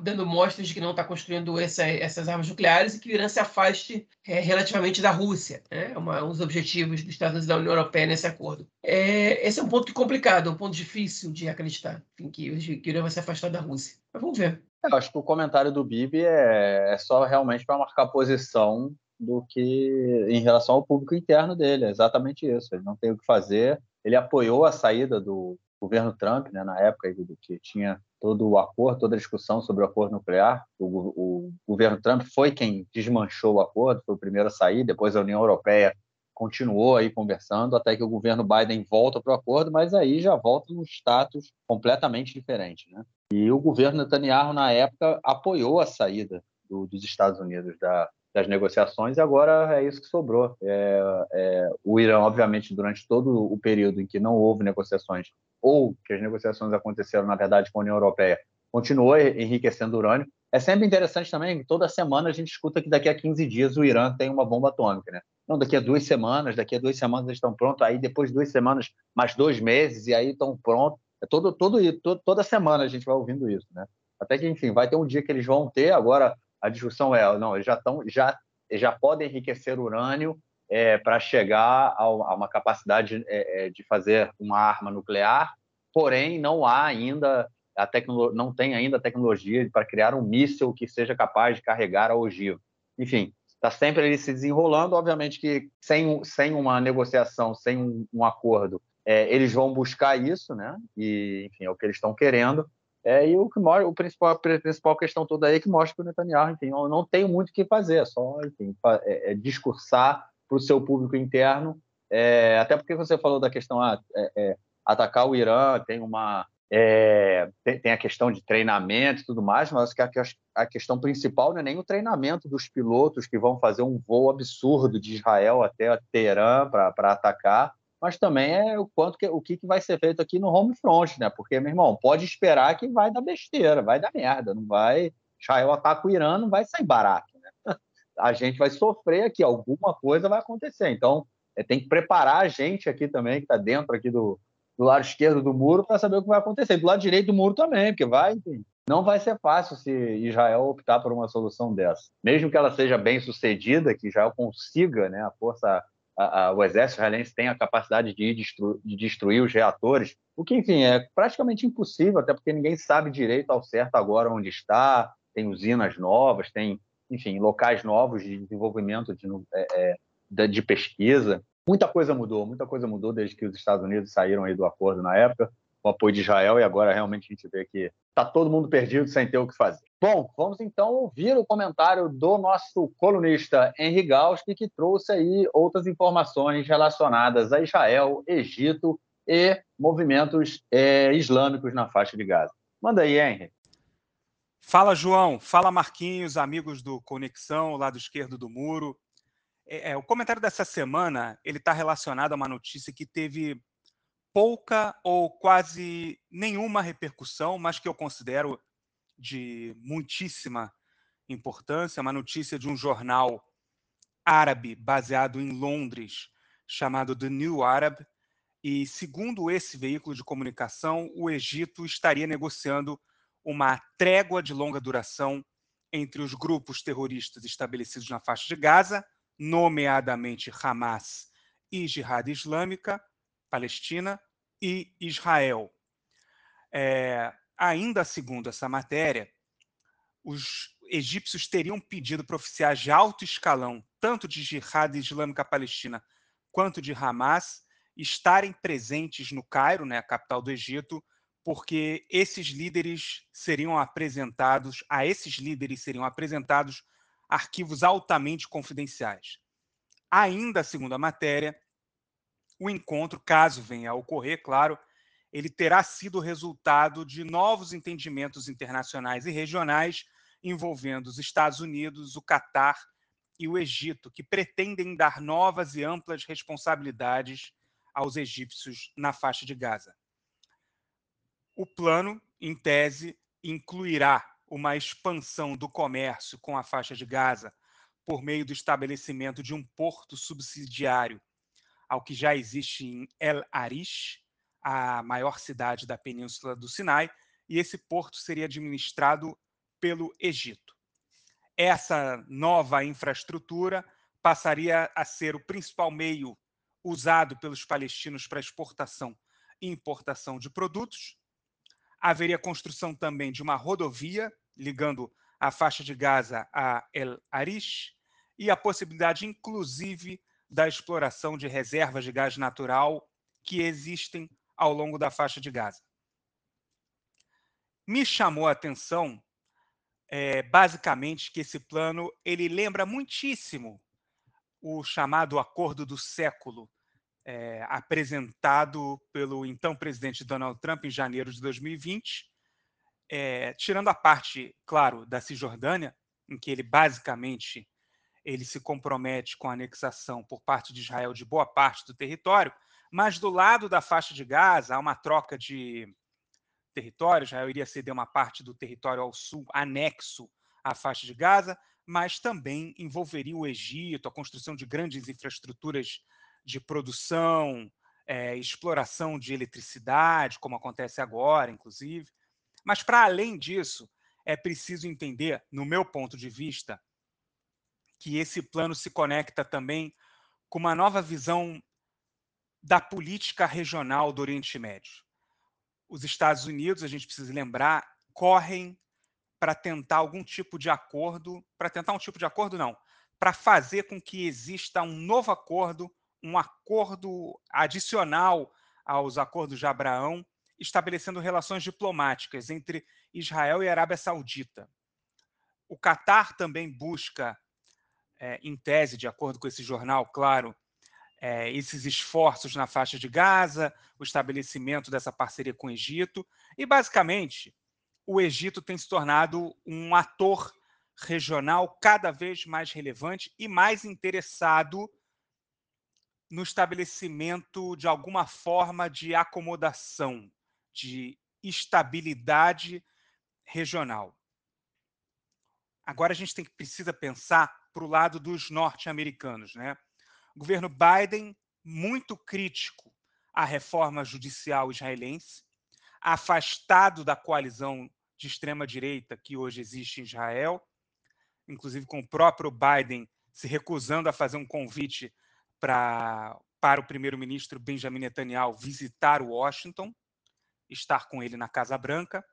dando mostras de que não está construindo essa, essas armas nucleares e que o Irã se afaste é, relativamente da Rússia. Né? É um dos objetivos dos Estados Unidos e da União Europeia nesse acordo. É, esse é um ponto complicado, um ponto difícil de acreditar em que, que o Irã vai se afastar da Rússia. Mas vamos ver. Eu acho que o comentário do Bibi é, é só realmente para marcar posição do que em relação ao público interno dele. É exatamente isso. Ele não tem o que fazer. Ele apoiou a saída do governo Trump, né, na época que tinha todo o acordo, toda a discussão sobre o acordo nuclear. O, o, governo Trump foi quem desmanchou o acordo, foi o primeiro a sair, depois a União Europeia continuou aí conversando até que o governo Biden volta para o acordo, mas aí já volta num status completamente diferente. Né? E o governo Netanyahu, na época, apoiou a saída do, dos Estados Unidos da, das negociações e agora é isso que sobrou. É, é, o Irã, obviamente, durante todo o período em que não houve negociações, ou que as negociações aconteceram, na verdade, com a União Europeia, continuou enriquecendo urânio. É sempre interessante também toda semana a gente escuta que daqui a 15 dias o Irã tem uma bomba atômica, né? Não, daqui a duas semanas, daqui a duas semanas eles estão prontos, aí depois de duas semanas, mais dois meses, e aí estão prontos. É todo, todo, todo, toda semana a gente vai ouvindo isso, né? Até que, enfim, vai ter um dia que eles vão ter, agora a discussão é, não, eles já estão, já, já podem enriquecer urânio é, para chegar a, a, uma capacidade é, é, de fazer uma arma nuclear, porém não há ainda a não tem ainda a tecnologia para criar um míssil que seja capaz de carregar a ogiva. Enfim, está sempre ele se desenrolando. Obviamente que sem, sem uma negociação, sem um, um acordo, é, eles vão buscar isso, né? E enfim é o que eles estão querendo. É, e o que mostra, o principal, a principal questão toda aí é que mostra que o Netanyahu, enfim, não, não tem muito o que fazer, é só enfim, é, é discursar para o seu público interno É, até porque você falou da questão ah, é, atacar o Irã tem uma tem, tem, a questão de treinamento e tudo mais, mas que a, a, questão principal não é nem o treinamento dos pilotos que vão fazer um voo absurdo de Israel até Teherã para atacar, mas também é o quanto que, o que, vai ser feito aqui no home front, né? Porque, meu irmão, pode esperar que vai dar besteira, vai dar merda, não vai. Israel ataca o Irã, não vai sair barato, né? [LAUGHS] A gente vai sofrer aqui, alguma coisa vai acontecer. Então, é, tem que preparar a gente aqui também, que está dentro aqui do, do lado esquerdo do muro para saber o que vai acontecer. Do lado direito do muro também, porque vai, enfim, não vai ser fácil se Israel optar por uma solução dessa. Mesmo que ela seja bem sucedida, que Israel consiga, né, a força, a, a, o exército israelense tem a capacidade de, destru, de destruir os reatores, o que, enfim, é praticamente impossível, até porque ninguém sabe direito ao certo agora onde está, tem usinas novas, tem, enfim, locais novos de desenvolvimento de, é, é, de pesquisa. Muita coisa mudou, muita coisa mudou desde que os Estados Unidos saíram aí do acordo na época, com o apoio de Israel, e agora realmente a gente vê que está todo mundo perdido sem ter o que fazer. Bom, vamos então ouvir o comentário do nosso colunista Henry Gauski, que trouxe aí outras informações relacionadas a Israel, Egito e movimentos é, islâmicos na faixa de Gaza. Manda aí, Henry. Fala, João. Fala, Marquinhos, amigos do Conexão, lado esquerdo do muro. É, é, o comentário dessa semana ele está relacionado a uma notícia que teve pouca ou quase nenhuma repercussão, mas que eu considero de muitíssima importância, uma notícia de um jornal árabe baseado em Londres, chamado The New Arab, e segundo esse veículo de comunicação, o Egito estaria negociando uma trégua de longa duração entre os grupos terroristas estabelecidos na faixa de Gaza nomeadamente Hamas e Jihad Islâmica, Palestina e Israel. É, ainda segundo essa matéria, os egípcios teriam pedido para oficiais de alto escalão, tanto de Jihad Islâmica Palestina quanto de Hamas, estarem presentes no Cairo, né, a capital do Egito, porque esses líderes seriam apresentados, a esses líderes seriam apresentados arquivos altamente confidenciais. Ainda segundo a matéria, o encontro, caso venha a ocorrer, claro, ele terá sido resultado de novos entendimentos internacionais e regionais envolvendo os Estados Unidos, o Catar e o Egito, que pretendem dar novas e amplas responsabilidades aos egípcios na faixa de Gaza. O plano, em tese, incluirá uma expansão do comércio com a faixa de Gaza por meio do estabelecimento de um porto subsidiário ao que já existe em El Arish, a maior cidade da península do Sinai, e esse porto seria administrado pelo Egito. Essa nova infraestrutura passaria a ser o principal meio usado pelos palestinos para exportação e importação de produtos, Haveria construção também de uma rodovia ligando a faixa de Gaza a El Arish e a possibilidade, inclusive, da exploração de reservas de gás natural que existem ao longo da faixa de Gaza. Me chamou a atenção, é, basicamente, que esse plano ele lembra muitíssimo o chamado Acordo do Século é, apresentado pelo então presidente Donald Trump em janeiro de 2020, é, tirando a parte, claro, da Cisjordânia, em que ele basicamente ele se compromete com a anexação por parte de Israel de boa parte do território, mas do lado da faixa de Gaza há uma troca de território, Israel iria ceder uma parte do território ao sul anexo à faixa de Gaza, mas também envolveria o Egito, a construção de grandes infraestruturas de produção, é, exploração de eletricidade, como acontece agora, inclusive. Mas, para além disso, é preciso entender, no meu ponto de vista, que esse plano se conecta também com uma nova visão da política regional do Oriente Médio. Os Estados Unidos, a gente precisa lembrar, correm para tentar algum tipo de acordo, para tentar um tipo de acordo, não, para fazer com que exista um novo acordo um acordo adicional aos acordos de Abraão, estabelecendo relações diplomáticas entre Israel e Arábia Saudita. O Catar também busca, é, em tese, de acordo com esse jornal, claro, é, esses esforços na faixa de Gaza, o estabelecimento dessa parceria com o Egito. E, basicamente, o Egito tem se tornado um ator regional cada vez mais relevante e mais interessado no estabelecimento de alguma forma de acomodação, de estabilidade regional. Agora a gente tem, precisa pensar para o lado dos norte-americanos. Né? O governo Biden, muito crítico à reforma judicial israelense, afastado da coalizão de extrema-direita que hoje existe em Israel, inclusive com o próprio Biden se recusando a fazer um convite pra, para o primeiro-ministro Benjamin Netanyahu visitar Washington, estar com ele na Casa Branca.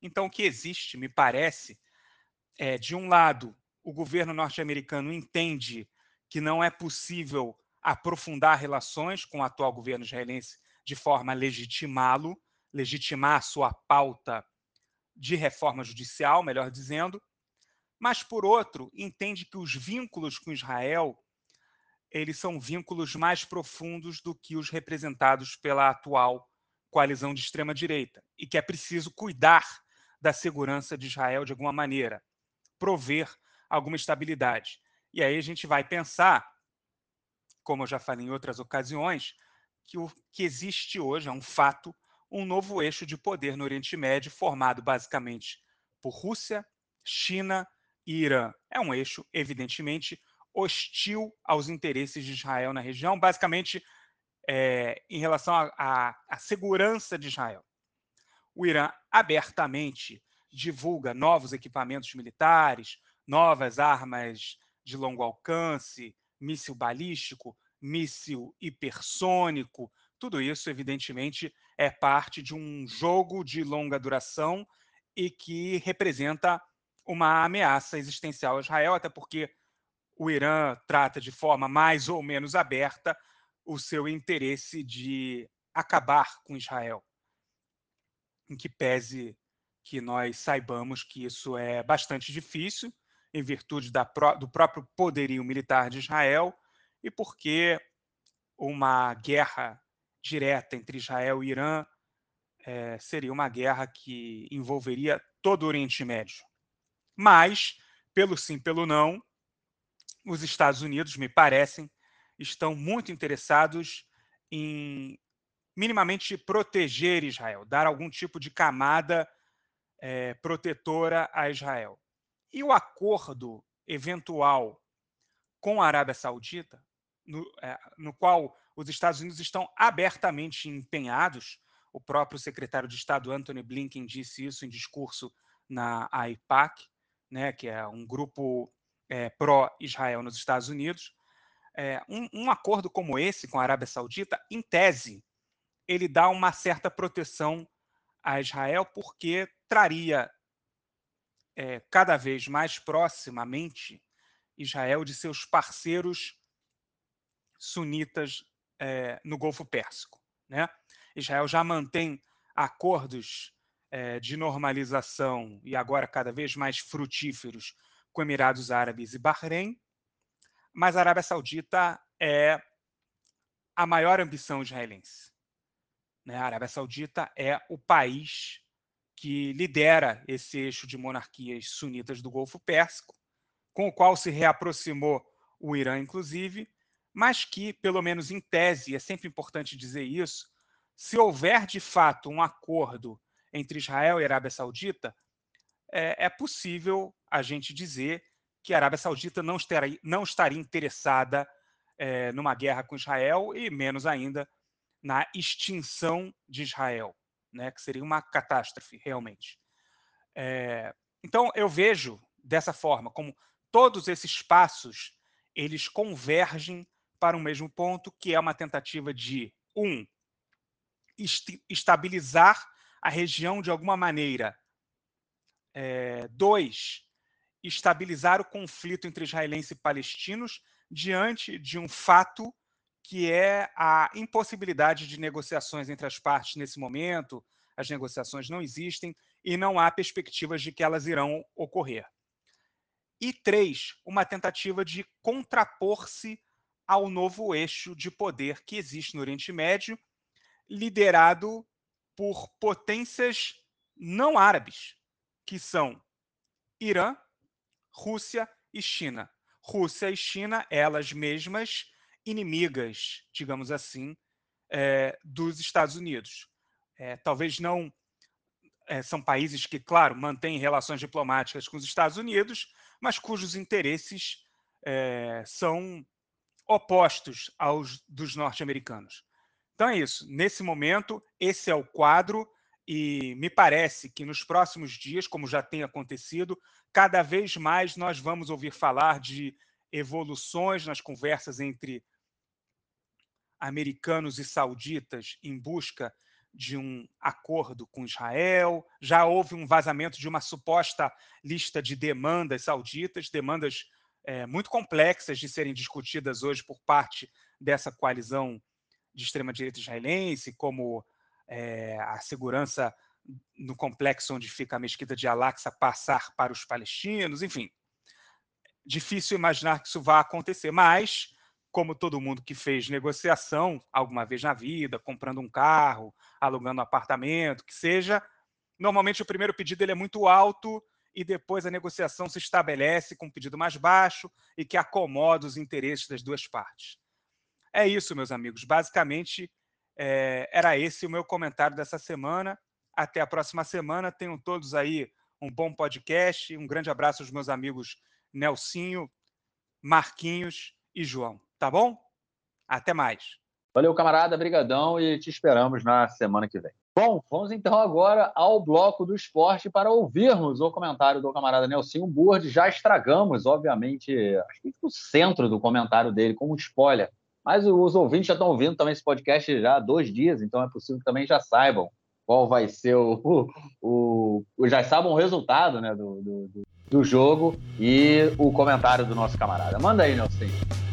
Então, o que existe, me parece, é, de um lado, o governo norte-americano entende que não é possível aprofundar relações com o atual governo israelense de forma a legitimá-lo, legitimar a sua pauta de reforma judicial, melhor dizendo, mas por outro, entende que os vínculos com Israel eles são vínculos mais profundos do que os representados pela atual coalizão de extrema direita e que é preciso cuidar da segurança de Israel de alguma maneira, prover alguma estabilidade. E aí a gente vai pensar, como eu já falei em outras ocasiões, que o que existe hoje é um fato, um novo eixo de poder no Oriente Médio, formado basicamente por Rússia, China e Irã. É um eixo, evidentemente, hostil aos interesses de Israel na região, basicamente é, em relação à segurança de Israel. O Irã abertamente divulga novos equipamentos militares, novas armas de longo alcance, míssil balístico, míssil hipersônico. Tudo isso, evidentemente, é parte de um jogo de longa duração e que representa uma ameaça existencial a Israel, até porque o Irã trata de forma mais ou menos aberta o seu interesse de acabar com Israel, em que pese que nós saibamos que isso é bastante difícil, em virtude do próprio poderio militar de Israel e porque uma guerra direta entre Israel e Irã é, seria uma guerra que envolveria todo o Oriente Médio. Mas, pelo sim, pelo não, os Estados Unidos, me parecem, estão muito interessados em minimamente proteger Israel, dar algum tipo de camada é, protetora a Israel. E o acordo eventual com a Arábia Saudita, no, é, no qual os Estados Unidos estão abertamente empenhados, o próprio secretário de Estado Anthony Blinken disse isso em discurso na AIPAC, né, que é um grupo é, pró-Israel nos Estados Unidos. É, um, um acordo como esse com a Arábia Saudita, em tese, ele dá uma certa proteção a Israel, porque traria é, cada vez mais proximamente Israel de seus parceiros sunitas é, no Golfo Pérsico. Né? Israel já mantém acordos é, de normalização e agora cada vez mais frutíferos com Emirados Árabes e Bahrein, mas a Arábia Saudita é a maior ambição israelense. Né? A Arábia Saudita é o país que lidera esse eixo de monarquias sunitas do Golfo Pérsico, com o qual se reaproximou o Irã, inclusive, mas que, pelo menos em tese, é sempre importante dizer isso, se houver de fato um acordo entre Israel e Arábia Saudita, é, é possível a gente dizer que a Arábia Saudita não estaria, não estaria interessada é, numa guerra com Israel e, menos ainda, na extinção de Israel, né, que seria uma catástrofe, realmente. É, então, eu vejo dessa forma, como todos esses passos eles convergem para o mesmo ponto, que é uma tentativa de, um, est estabilizar a região de alguma maneira. É, dois, estabilizar o conflito entre israelenses e palestinos diante de um fato que é a impossibilidade de negociações entre as partes nesse momento. As negociações não existem e não há perspectivas de que elas irão ocorrer. E três, uma tentativa de contrapor-se ao novo eixo de poder que existe no Oriente Médio, liderado por potências não árabes, que são Irã, Rússia e China. Rússia e China, elas mesmas inimigas, digamos assim, é, dos Estados Unidos. É, talvez não. É, são países que, claro, mantêm relações diplomáticas com os Estados Unidos, mas cujos interesses são opostos aos dos norte-americanos. Então é isso. Nesse momento, esse é o quadro, e me parece que nos próximos dias, como já tem acontecido, cada vez mais nós vamos ouvir falar de evoluções nas conversas entre americanos e sauditas em busca de um acordo com Israel. Já houve um vazamento de uma suposta lista de demandas sauditas, demandas é, muito complexas de serem discutidas hoje por parte dessa coalizão de extrema-direita israelense, como é, a segurança no complexo onde fica a mesquita de Al-Aqsa passar para os palestinos, enfim. Difícil imaginar que isso vá acontecer, mas como todo mundo que fez negociação alguma vez na vida, comprando um carro, alugando um apartamento, que seja, normalmente o primeiro pedido ele é muito alto e depois a negociação se estabelece com um pedido mais baixo e que acomoda os interesses das duas partes. É isso, meus amigos. Basicamente, é, era esse o meu comentário dessa semana. Até a próxima semana. Tenham todos aí um bom podcast. Um grande abraço aos meus amigos Nelsinho, Marquinhos e João. Tá bom? Até mais. Valeu, camarada, brigadão e te esperamos na semana que vem. Bom, vamos então agora ao bloco do esporte para ouvirmos o comentário do camarada Nelson Burd. Já estragamos, obviamente, acho que o centro do comentário dele como spoiler. Mas os ouvintes já estão ouvindo também esse podcast já há dois dias, então é possível que também já saibam qual vai ser o. o, o já saibam o resultado né, do, do, do jogo e o comentário do nosso camarada. Manda aí, Nelson.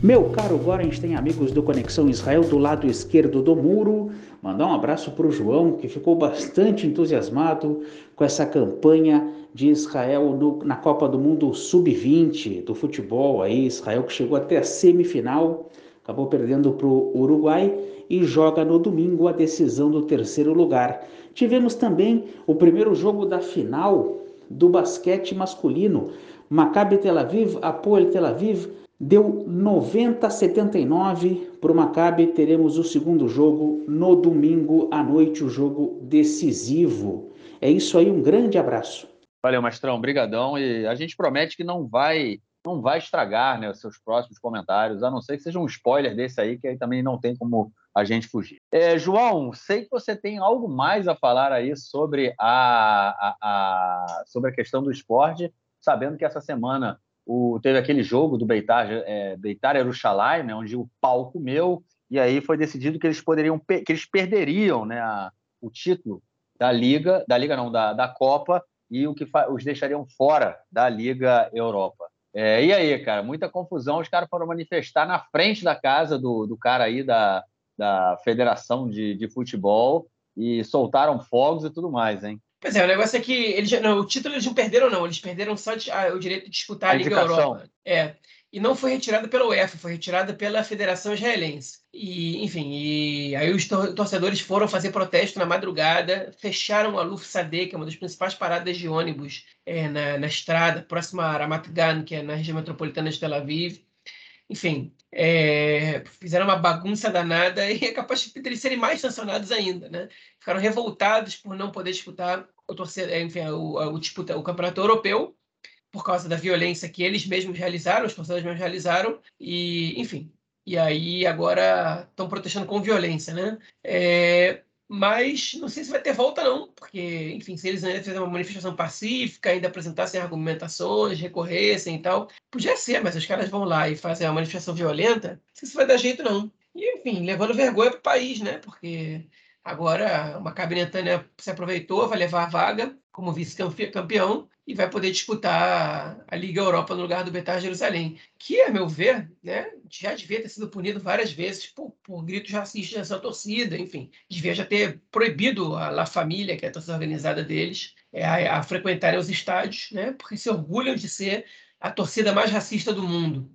Meu caro Gorenstein, amigos do Conexão Israel do lado esquerdo do muro, mandar um abraço para o João, que ficou bastante entusiasmado com essa campanha de Israel no, na Copa do Mundo Sub-20 do futebol. Aí, Israel que chegou até a semifinal, acabou perdendo para o Uruguai e joga no domingo a decisão do terceiro lugar. Tivemos também o primeiro jogo da final do basquete masculino. Maccabi Tel Aviv, Apoel Tel Aviv Deu 90 a 79 para o Maccabi. Teremos o segundo jogo no domingo à noite, o jogo decisivo. É isso aí, um grande abraço. Valeu, Mastrão, brigadão. E a gente promete que não vai não vai estragar né, os seus próximos comentários, a não ser que seja um spoiler desse aí, que aí também não tem como a gente fugir. É, João, sei que você tem algo mais a falar aí sobre a, a, a sobre a questão do esporte, sabendo que essa semana o, teve aquele jogo do Beitar, é, Beitar Eruxalai, né, onde o pau comeu, e aí foi decidido que eles poderiam que eles perderiam né, a, o título da Liga, da Liga não, da, da Copa, e o que os deixariam fora da Liga Europa. É, e aí, cara, muita confusão. Os caras foram manifestar na frente da casa do, do cara aí da, da Federação de, de Futebol e soltaram fogos e tudo mais, hein? Pois é, o negócio é que eles, não, o título eles não perderam, não. Eles perderam só de, ah, o direito de disputar a, a Liga Europa. É. E não foi retirada pela UEFA, foi retirada pela Federação Israelense. E, enfim, e aí os torcedores foram fazer protesto na madrugada, fecharam a Lufsade, que é uma das principais paradas de ônibus é, na, na estrada, próxima a Ramat Gan, que é na região metropolitana de Tel Aviv enfim, é, fizeram uma bagunça danada e é capaz de eles serem mais sancionados ainda, né? Ficaram revoltados por não poder disputar o, torcer, enfim, o, o, disputa, o campeonato europeu por causa da violência que eles mesmos realizaram, os torcedores mesmos realizaram, e, enfim, e aí agora estão protestando com violência, né? É, mas não sei se vai ter volta, não, porque, enfim, se eles ainda fizerem uma manifestação pacífica, ainda apresentassem argumentações, recorressem e tal, podia ser, mas os caras vão lá e fazem uma manifestação violenta, não sei se vai dar jeito, não. E, enfim, levando vergonha para o país, né? Porque agora uma cabinetânea se aproveitou, vai levar a vaga como vice-campeão e vai poder disputar a Liga Europa no lugar do Betar Jerusalém, que, a meu ver, né, já devia ter sido punido várias vezes por, por gritos racistas nessa torcida, enfim, devia já ter proibido a La Família, que é a torcida organizada deles, é, a, a frequentarem os estádios, né, porque se orgulham de ser a torcida mais racista do mundo.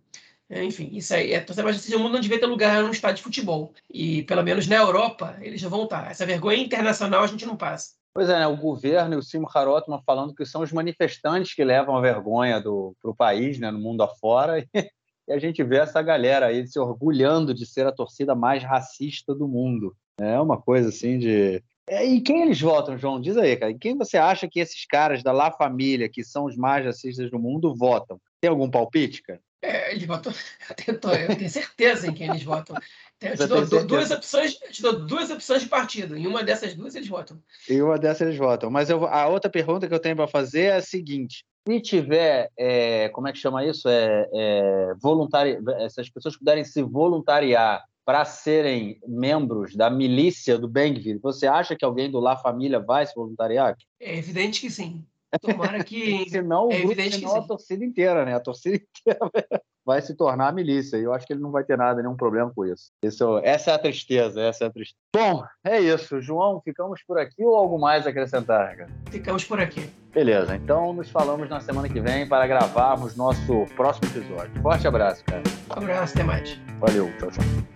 É, enfim, isso aí, a torcida mais racista do mundo não devia ter lugar num estádio de futebol. E, pelo menos na Europa, eles já vão estar. Essa vergonha internacional a gente não passa. Pois é, né? o governo e o Simon Harotman falando que são os manifestantes que levam a vergonha para o país, né, no mundo afora, [LAUGHS] e, e a gente vê essa galera aí se orgulhando de ser a torcida mais racista do mundo. É uma coisa assim de. É, e quem eles votam, João? Diz aí, cara. quem você acha que esses caras da La Família, que são os mais racistas do mundo, votam? Tem algum palpite, cara? É, eles votam. [LAUGHS] Eu tenho certeza em quem eles votam. Eu te dou duas opções, te dou duas opções de partido. Em uma dessas duas eles votam. Em uma dessas eles votam. Mas eu, a outra pergunta que eu tenho para fazer é a seguinte: se tiver, é, como é que chama isso? É, é voluntari... Essas pessoas puderem se voluntariar para serem membros da milícia do Bengvir, você acha que alguém do La Família vai se voluntariar? É evidente que sim. Tomara que. [LAUGHS] senão, é grupo, senão a torcida inteira, né? A torcida [LAUGHS] inteira vai se tornar a milícia. E eu acho que ele não vai ter nada, nenhum problema com isso. isso. Essa é a tristeza, essa é a tristeza. Bom, é isso. João, ficamos por aqui ou algo mais a acrescentar, cara? Ficamos por aqui. Beleza, então nos falamos na semana que vem para gravarmos nosso próximo episódio. Forte abraço, cara. Um abraço, até mais. Valeu, tchau, tchau.